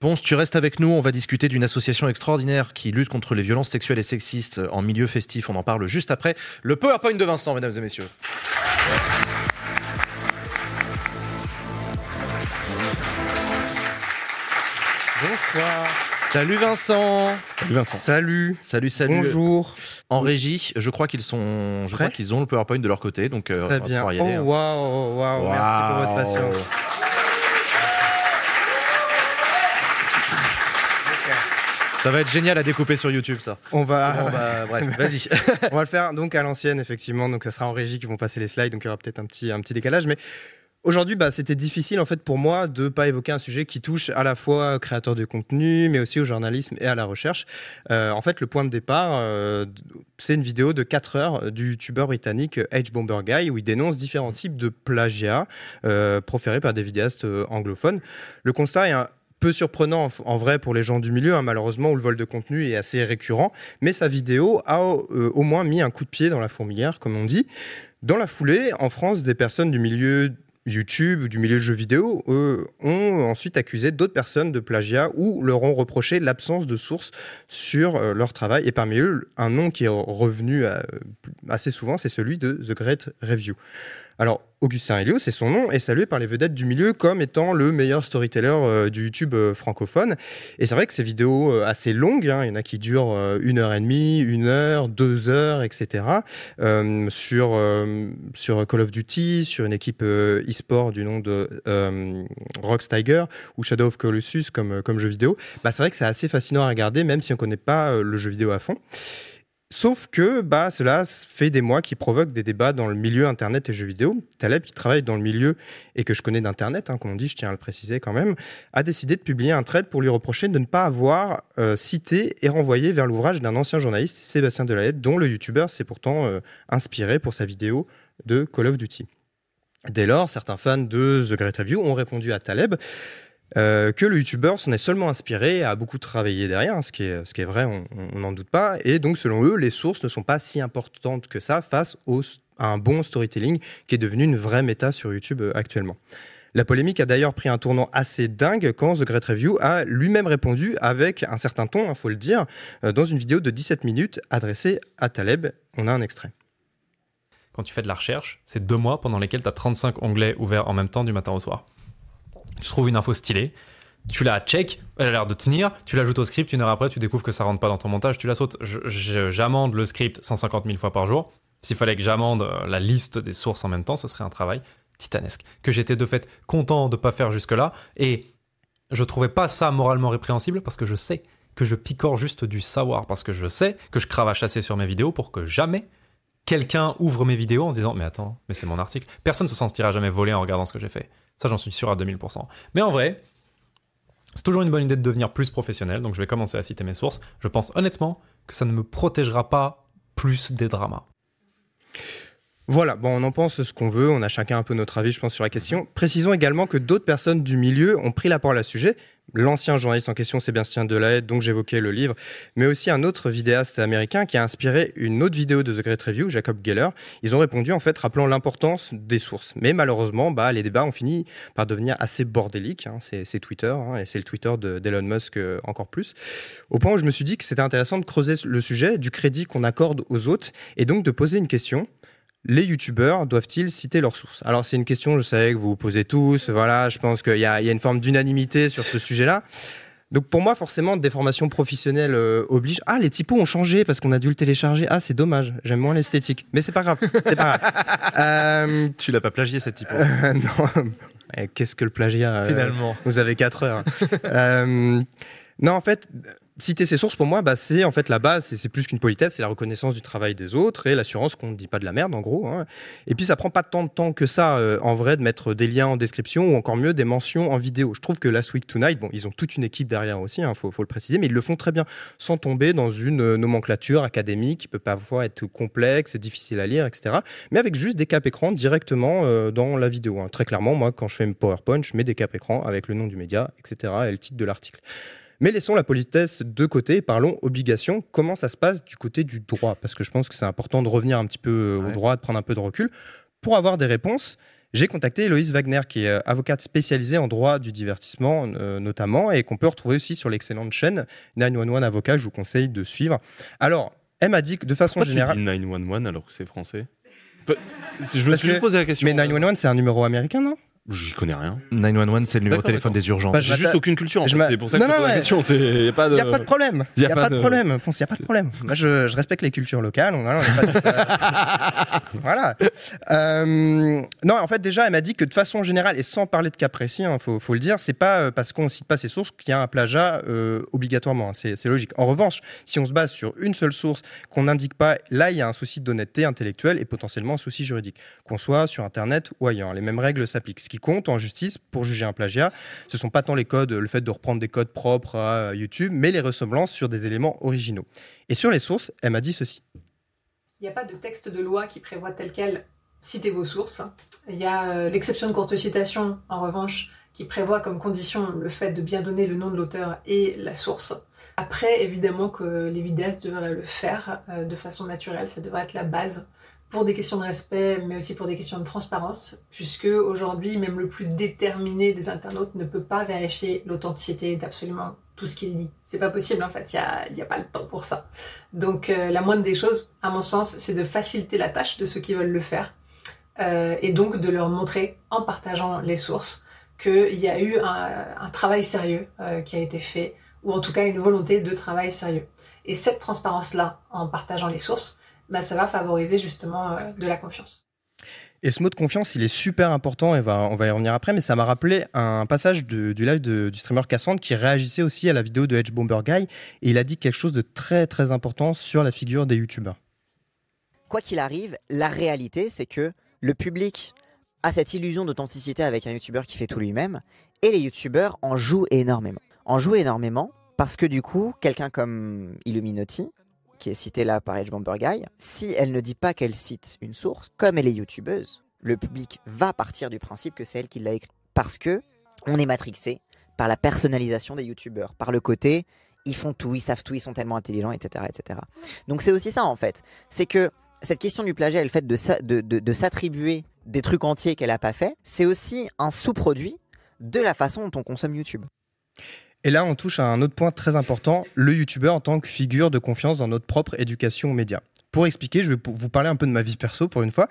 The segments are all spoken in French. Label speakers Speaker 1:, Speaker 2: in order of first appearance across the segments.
Speaker 1: Ponce, tu restes avec nous. On va discuter d'une association extraordinaire qui lutte contre les violences sexuelles et sexistes en milieu festif. On en parle juste après. Le PowerPoint de Vincent, mesdames et messieurs.
Speaker 2: Bonsoir.
Speaker 1: Salut Vincent.
Speaker 2: Salut Vincent.
Speaker 1: Salut. Salut, salut.
Speaker 2: Bonjour.
Speaker 1: En régie, je crois qu'ils sont, je crois qu'ils ont le PowerPoint de leur côté, donc euh,
Speaker 2: Très
Speaker 1: on va
Speaker 2: bien.
Speaker 1: pouvoir y aller.
Speaker 2: Oh
Speaker 1: hein.
Speaker 2: waouh, waouh, merci pour votre patience.
Speaker 1: Ça va être génial à découper sur YouTube, ça.
Speaker 2: On va,
Speaker 1: Bon, bah, bref, vas-y.
Speaker 2: on va le faire donc à l'ancienne effectivement. Donc ça sera en régie qui vont passer les slides, donc il y aura peut-être un petit, un petit décalage, mais. Aujourd'hui, bah, c'était difficile en fait pour moi de pas évoquer un sujet qui touche à la fois aux créateurs de contenu, mais aussi au journalisme et à la recherche. Euh, en fait, le point de départ, euh, c'est une vidéo de 4 heures du youtubeur britannique H Bomber Guy où il dénonce différents types de plagiat euh, proférés par des vidéastes euh, anglophones. Le constat est un peu surprenant en, vrai pour les gens du milieu, hein, malheureusement, où le vol de contenu est assez récurrent, mais sa vidéo a euh, au moins mis un coup de pied dans la fourmilière, comme on dit. Dans la foulée, en France, des personnes du milieu YouTube ou du milieu jeux vidéo euh, ont ensuite accusé d'autres personnes de plagiat ou leur ont reproché l'absence de sources sur euh, leur travail. Et parmi eux, un nom qui est revenu assez souvent, c'est celui de The Great Review. Alors, Augustin Helio, c'est son nom, est salué par les vedettes du milieu comme étant le meilleur storyteller euh, du YouTube euh, francophone. Et c'est vrai que ces vidéos euh, assez longues, hein, il y en a qui durent une heure et demie, une heure, deux heures, etc. sur, sur Call of Duty, sur une équipe e-sport du nom de Rox Tiger ou Shadow of Colossus comme, comme jeu vidéo, bah, c'est vrai que c'est assez fascinant à regarder, même si on ne connaît pas le jeu vidéo à fond. Sauf que bah, cela fait des mois qui provoque des débats dans le milieu Internet et jeux vidéo. Taleb, qui travaille dans le milieu et que je connais d'Internet, hein, comme on dit, je tiens à le préciser quand même, a décidé de publier un thread pour lui reprocher de ne pas avoir euh, cité et renvoyé vers l'ouvrage d'un ancien journaliste, Sébastien Delayette, dont le youtubeur s'est pourtant euh, inspiré pour sa vidéo de Call of Duty. Dès lors, certains fans de The Great Review ont répondu à Taleb euh, que le youtubeur s'en est seulement inspiré a beaucoup travaillé derrière, hein, ce, qui est, vrai, on n'en doute pas. Et donc, selon eux, les sources ne sont pas si importantes que ça face au, à un bon storytelling qui est devenu une vraie méta sur YouTube euh, actuellement. La polémique a d'ailleurs pris un tournant assez dingue quand The Great Review a lui-même répondu avec un certain ton, il faut le dire, euh, dans une vidéo de 17 minutes adressée à Taleb. On a un extrait.
Speaker 3: quand tu fais de la recherche, c'est deux mois pendant lesquels tu as 35 onglets ouverts en même temps du matin au soir. Tu trouves une info stylée, tu la check, elle a l'air de tenir, tu l'ajoutes au script, une heure après, tu découvres que ça rentre pas dans ton montage, tu la sautes. J'amende le script 150 000 fois par jour. S'il fallait que j'amende euh, la liste des sources en même temps, ce serait un travail titanesque. Que j'étais de fait content de pas faire jusque-là. Et je trouvais pas ça moralement répréhensible parce que je sais que je picore juste du savoir. Parce que je sais que je cravache assez sur mes vidéos pour que jamais quelqu'un ouvre mes vidéos en se disant mais attends mais c'est mon article personne se sentira jamais volé en regardant ce que j'ai fait ça j'en suis sûr à 2000% mais en vrai c'est toujours une bonne idée de devenir plus professionnel donc je vais commencer à citer mes sources je pense honnêtement que ça ne me protégera pas plus des dramas
Speaker 2: Voilà, bon, on en pense ce qu'on veut, on a chacun un peu notre avis, je pense, sur la question. Précisons également que d'autres personnes du milieu ont pris la parole à ce sujet. L'ancien journaliste en question, Sébastien Delahaye, dont j'évoquais le livre, mais aussi un autre vidéaste américain qui a inspiré une autre vidéo de The Great Review, Jacob Geller. Ils ont répondu en fait rappelant l'importance des sources. Mais malheureusement, bah, les débats ont fini par devenir assez bordéliques. hein. C'est Twitter, hein, et c'est le Twitter de- d'Elon Musk euh, encore plus. Au point où je me suis dit que c'était intéressant de creuser le sujet du crédit qu'on accorde aux autres et donc de poser une question les youtubeurs doivent-ils citer leurs sources? Alors c'est une question, je sais que vous vous posez tous, voilà, je pense qu'il y, a il y a une forme d'unanimité sur ce sujet-là. Donc pour moi, forcément, des formations professionnelles euh, obligent. Ah, les typos ont changé parce qu'on a dû le télécharger. Ah, c'est dommage. J'aime moins l'esthétique, mais c'est pas grave. C'est pas grave. Euh,
Speaker 1: tu l'as pas plagié cette typo.
Speaker 2: euh, non. Eh, Qu'est-ce que le plagiat euh,
Speaker 1: Finalement.
Speaker 2: Vous avez 4 heures. Non, en fait, citer ses sources, pour moi, bah, c'est en fait la base. C'est- plus qu'une politesse, c'est la reconnaissance du travail des autres et l'assurance qu'on ne dit pas de la merde, en gros. hein. Et puis, ça prend pas tant de temps que ça, euh, en vrai, de mettre des liens en description ou encore mieux, des mentions en vidéo. Je trouve que Last Week Tonight, bon, ils ont toute une équipe derrière aussi, il faut, faut le préciser, mais ils le font très bien, sans tomber dans une euh, nomenclature académique qui peut parfois être complexe, difficile à lire, etc. Mais avec juste des cap écrans directement euh, dans la vidéo. hein. Très clairement, moi, quand je fais mes PowerPoint, je mets des cap écrans avec le nom du média, etc. et le titre de l'article. Mais laissons la politesse de côté et parlons obligation. Comment ça se passe du côté du droit? Parce que je pense que c'est important de revenir un petit peu euh, au droit, de prendre un peu de recul pour avoir des réponses. j'ai contacté Héloïse Wagner, qui est euh, avocate spécialisée en droit du divertissement euh, notamment, et qu'on peut retrouver aussi sur l'excellente chaîne 911 Avocat, je vous conseille de suivre. Alors, elle m'a dit que de façon
Speaker 4: Pourquoi
Speaker 2: générale...
Speaker 4: tu dis 911 alors que c'est français? Je me suis
Speaker 2: que-
Speaker 4: posé la question.
Speaker 2: Mais 911, c'est un numéro américain, non?
Speaker 4: J'y connais rien.
Speaker 1: 911, c'est le numéro de téléphone des urgences.
Speaker 2: Bah,
Speaker 4: J'ai juste
Speaker 2: m'atta-
Speaker 4: aucune culture. en fait. C'est pour ça que
Speaker 2: Non,
Speaker 4: je
Speaker 2: non,
Speaker 4: pose la question. A pas
Speaker 2: Il
Speaker 4: de.
Speaker 2: n'y a pas de problème. Il n'y
Speaker 4: a
Speaker 2: a,
Speaker 4: pas
Speaker 2: pas de
Speaker 4: de-
Speaker 2: problème. Il n'y a pas de problème. Moi, je, je respecte les cultures locales. On, on pas euh, voilà. Euh, non, en fait, déjà, elle m'a dit que de façon générale, et sans parler de cas précis, il faut, faut le dire, c'est pas euh, parce qu'on ne cite pas ces sources qu'il y a un plagiat euh, obligatoirement. hein. C'est logique. En revanche, si on se base sur une seule source qu'on n'indique pas, là, il y a un souci d'honnêteté intellectuelle et potentiellement un souci juridique. Qu'on soit sur Internet ou ailleurs, les mêmes règles s'appliquent. Qui compte en justice pour juger un plagiat, ce sont pas tant les codes, le fait de reprendre des codes propres à YouTube, mais les ressemblances sur des éléments originaux. Et sur les sources, elle m'a dit ceci.
Speaker 5: Il n'y a pas de texte de loi qui prévoit tel quel citer vos sources. Il y a euh, l'exception de courte citation, en revanche, qui prévoit comme condition le fait de bien donner le nom de l'auteur et la source. Après, évidemment que les vidéastes devraient le faire euh, de façon naturelle, ça devrait être la base pour des questions de respect, mais aussi pour des questions de transparence, puisque aujourd'hui, même le plus déterminé des internautes ne peut pas vérifier l'authenticité d'absolument tout ce qu'il dit. C'est pas possible en fait, il n'y a, pas le temps pour ça. Donc euh, la moindre des choses, à mon sens, c'est de faciliter la tâche de ceux qui veulent le faire, euh, et donc de leur montrer, en partageant les sources, qu'il y a eu un, un travail sérieux euh, qui a été fait, ou en tout cas une volonté de travail sérieux. Et cette transparence-là, en partageant les sources, bah, ça va favoriser justement euh, de la confiance.
Speaker 2: Et ce mot de confiance, il est super important, et va, on va y revenir après, mais ça m'a rappelé un passage de- du live de- du streamer Cassandre qui réagissait aussi à la vidéo de Edge Bomber Guy, et il a dit quelque chose de très très important sur la figure des youtubeurs.
Speaker 6: quoi qu'il arrive, la réalité, c'est que le public a cette illusion d'authenticité avec un youtubeur qui fait tout lui-même, et les youtubeurs en jouent énormément. En jouent énormément parce que du coup, quelqu'un comme Illuminati, qui est cité là par Edge Bomber Guy, si elle ne dit pas qu'elle cite une source, comme elle est youtubeuse, le public va partir du principe que c'est elle qui l'a écrit. Parce que on est matrixé par la personnalisation des youtubeurs, par le côté ils font tout, ils savent tout, ils sont tellement intelligents, etc. etc. Donc c'est aussi ça en fait. C'est que cette question du plagiat le fait de- de s'attribuer des trucs entiers qu'elle n'a pas fait, c'est aussi un sous-produit de la façon dont on consomme YouTube.
Speaker 2: Et là, on touche à un autre point très important, le youtubeur en tant que figure de confiance dans notre propre éducation aux médias. Pour expliquer, je vais vous parler un peu de ma vie perso pour une fois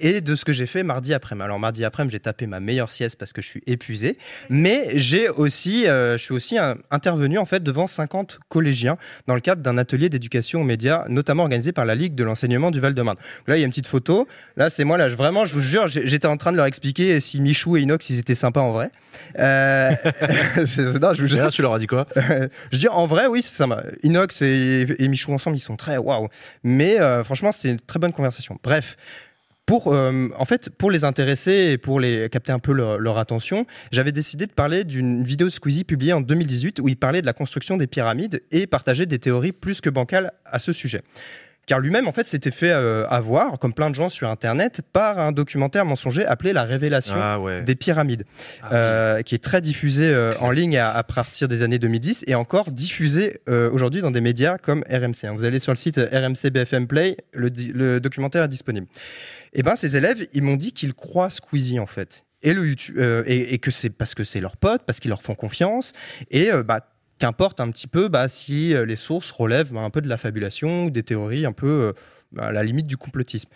Speaker 2: et de ce que j'ai fait mardi après-midi. Alors mardi après-midi, j'ai tapé ma meilleure sieste parce que je suis épuisé, mais j'ai aussi, euh, je suis aussi intervenu en fait devant 50 collégiens dans le cadre d'un atelier d'éducation aux médias, notamment organisé par la Ligue de l'enseignement du Val-de-Marne. Là, il y a une petite photo. Là, c'est moi. Là, je- vraiment, je vous jure, j'étais en train de leur expliquer si Michou et Inox, ils étaient sympas en vrai. Euh, non, je vous jure.
Speaker 1: Tu leur as dit quoi?
Speaker 2: Je dis en vrai, oui, c'est m'a- Inox et, et Michou ensemble, ils sont très waouh. Mais euh, franchement, c'était une très bonne conversation. Bref. Pour, euh, en fait, pour les intéresser et pour les capter un peu leur, attention, j'avais décidé de parler d'une vidéo Squeezie publiée en 2018 où il parlait de la construction des pyramides et partageait des théories plus que bancales à ce sujet. Car lui-même, en fait, s'était fait euh, avoir, comme plein de gens sur Internet, par un documentaire mensonger appelé La Révélation
Speaker 1: Ah ouais.
Speaker 2: des pyramides,
Speaker 1: Ah
Speaker 2: euh, qui est très diffusé euh, en ligne à, à partir des années 2010 et encore diffusé aujourd'hui dans des médias comme RMC. hein. Vous allez sur le site RMC BFM Play, le, documentaire est disponible. Et ben, ces élèves, ils m'ont dit qu'ils croient Squeezie en fait. Et, le YouTube, et, et que c'est parce que c'est leurs potes, parce qu'ils leur font confiance. Et bah, qu'importe un petit peu bah, si euh, les sources relèvent bah, un peu de la fabulation des théories un peu euh, bah, à la limite du complotisme.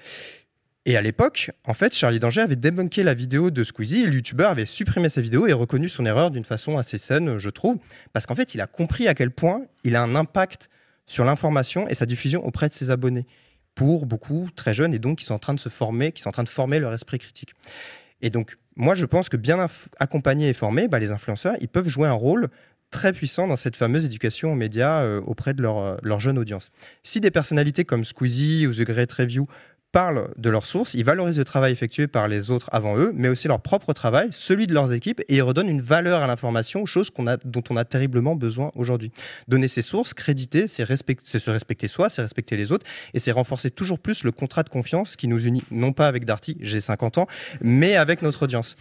Speaker 2: Et à l'époque, en fait, Charlie Danger avait débunké la vidéo de Squeezie et le youtubeur avait supprimé sa vidéo et reconnu son erreur d'une façon assez saine, je trouve, parce qu'en fait, il a compris à quel point il a un impact sur l'information et sa diffusion auprès de ses abonnés, pour beaucoup très jeunes et donc qui sont en train de se former, qui sont en train de former leur esprit critique. Et donc, moi, je pense que bien accompagnés et formés, bah, les influenceurs, ils peuvent jouer un rôle très puissant dans cette fameuse éducation aux médias euh, auprès de leur, euh, leur jeune audience. Si des personnalités comme Squeezie ou The Great Review parlent de leurs sources, ils valorisent le travail effectué par les autres avant eux, mais aussi leur propre travail, celui de leurs équipes, et ils redonnent une valeur à l'information, chose qu'on a, dont on a terriblement besoin aujourd'hui. Donner ses sources, créditer, c'est c'est se respecter soi, c'est respecter les autres, et c'est renforcer toujours plus le contrat de confiance qui nous unit, non pas avec Darty, j'ai 50 ans, mais avec notre audience.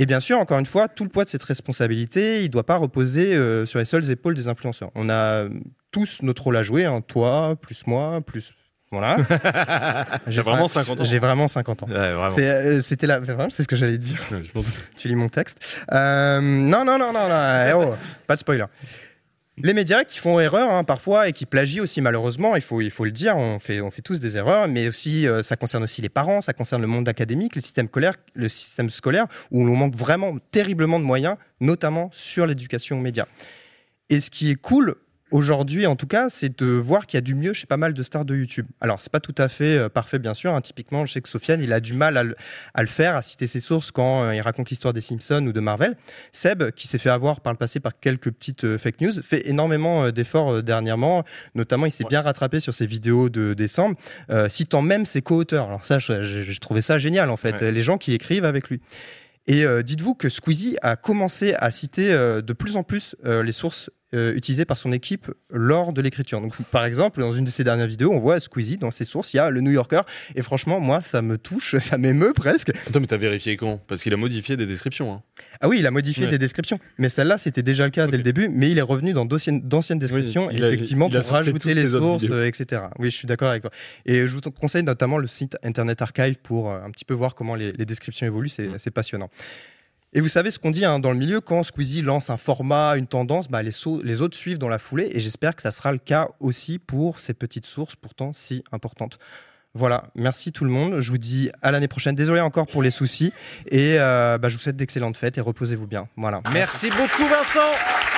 Speaker 2: Et bien sûr, encore une fois, tout le poids de cette responsabilité, il ne doit pas reposer euh, sur les seules épaules des influenceurs. On a euh, tous notre rôle à jouer, hein, toi, plus moi, plus Voilà.
Speaker 4: J'ai vraiment 50 ans.
Speaker 2: J'ai vraiment 50 ans.
Speaker 1: Ouais,
Speaker 2: euh, C'était là, vraiment, c'est ce que j'allais dire.
Speaker 4: Ouais, je pense-
Speaker 2: Tu lis mon texte. Euh, non, non, non, non, non. eh oh, pas de spoiler. Les médias qui font erreur hein, parfois et qui plagient aussi malheureusement, il faut, il faut le dire, on fait, on fait tous des erreurs, mais aussi euh, ça concerne aussi les parents, ça concerne le monde académique, le système scolaire, le système scolaire où on manque vraiment terriblement de moyens, notamment sur l'éducation aux médias. Et ce qui est cool aujourd'hui, en tout cas, c'est de voir qu'il y a du mieux chez pas mal de stars de YouTube. Alors, c'est pas tout à fait euh, parfait, bien sûr. hein. Typiquement, je sais que Sofiane, il a du mal à le, à le faire, à citer ses sources quand euh, il raconte l'histoire des Simpsons ou de Marvel. Seb, qui s'est fait avoir par le passé par quelques petites euh, fake news, fait énormément d'efforts dernièrement. Notamment, il s'est bien rattrapé sur ses vidéos de décembre, citant même ses co-auteurs. Alors ça, j'ai trouvé ça génial, en fait.
Speaker 4: Ouais.
Speaker 2: Les gens qui écrivent avec lui. Et euh, dites-vous que Squeezie a commencé à citer euh, de plus en plus euh, les sources euh, utilisées par son équipe lors de l'écriture. Donc, par exemple, dans une de ses dernières vidéos, on voit Squeezie dans ses sources, il y a le New Yorker. Et franchement, moi, ça me touche, ça m'émeut presque.
Speaker 4: Attends, mais t'as vérifié quand Parce qu'il a modifié des descriptions. hein.
Speaker 2: Ah oui, il a modifié
Speaker 4: Ouais.
Speaker 2: des descriptions. Mais celle-là, c'était déjà le cas dès le début. Mais il est revenu dans d'anciennes descriptions,
Speaker 4: il a-
Speaker 2: effectivement,
Speaker 4: il a
Speaker 2: pour rajouter les sources, euh, etc. Oui, je suis d'accord avec toi. Et je vous conseille notamment le site Internet Archive pour euh, un petit peu voir comment les, les descriptions évoluent. C'est
Speaker 4: Mm.
Speaker 2: c'est passionnant. Et vous savez ce qu'on dit hein, dans le milieu, quand Squeezie lance un format, une tendance, bah, les, les autres suivent dans la foulée. Et j'espère que ça sera le cas aussi pour ces petites sources pourtant si importantes. Voilà, merci tout le monde. Je vous dis à l'année prochaine. Désolé encore pour les soucis. Et euh, bah, je vous souhaite d'excellentes fêtes et reposez-vous bien. Voilà.
Speaker 1: Merci beaucoup, Vincent.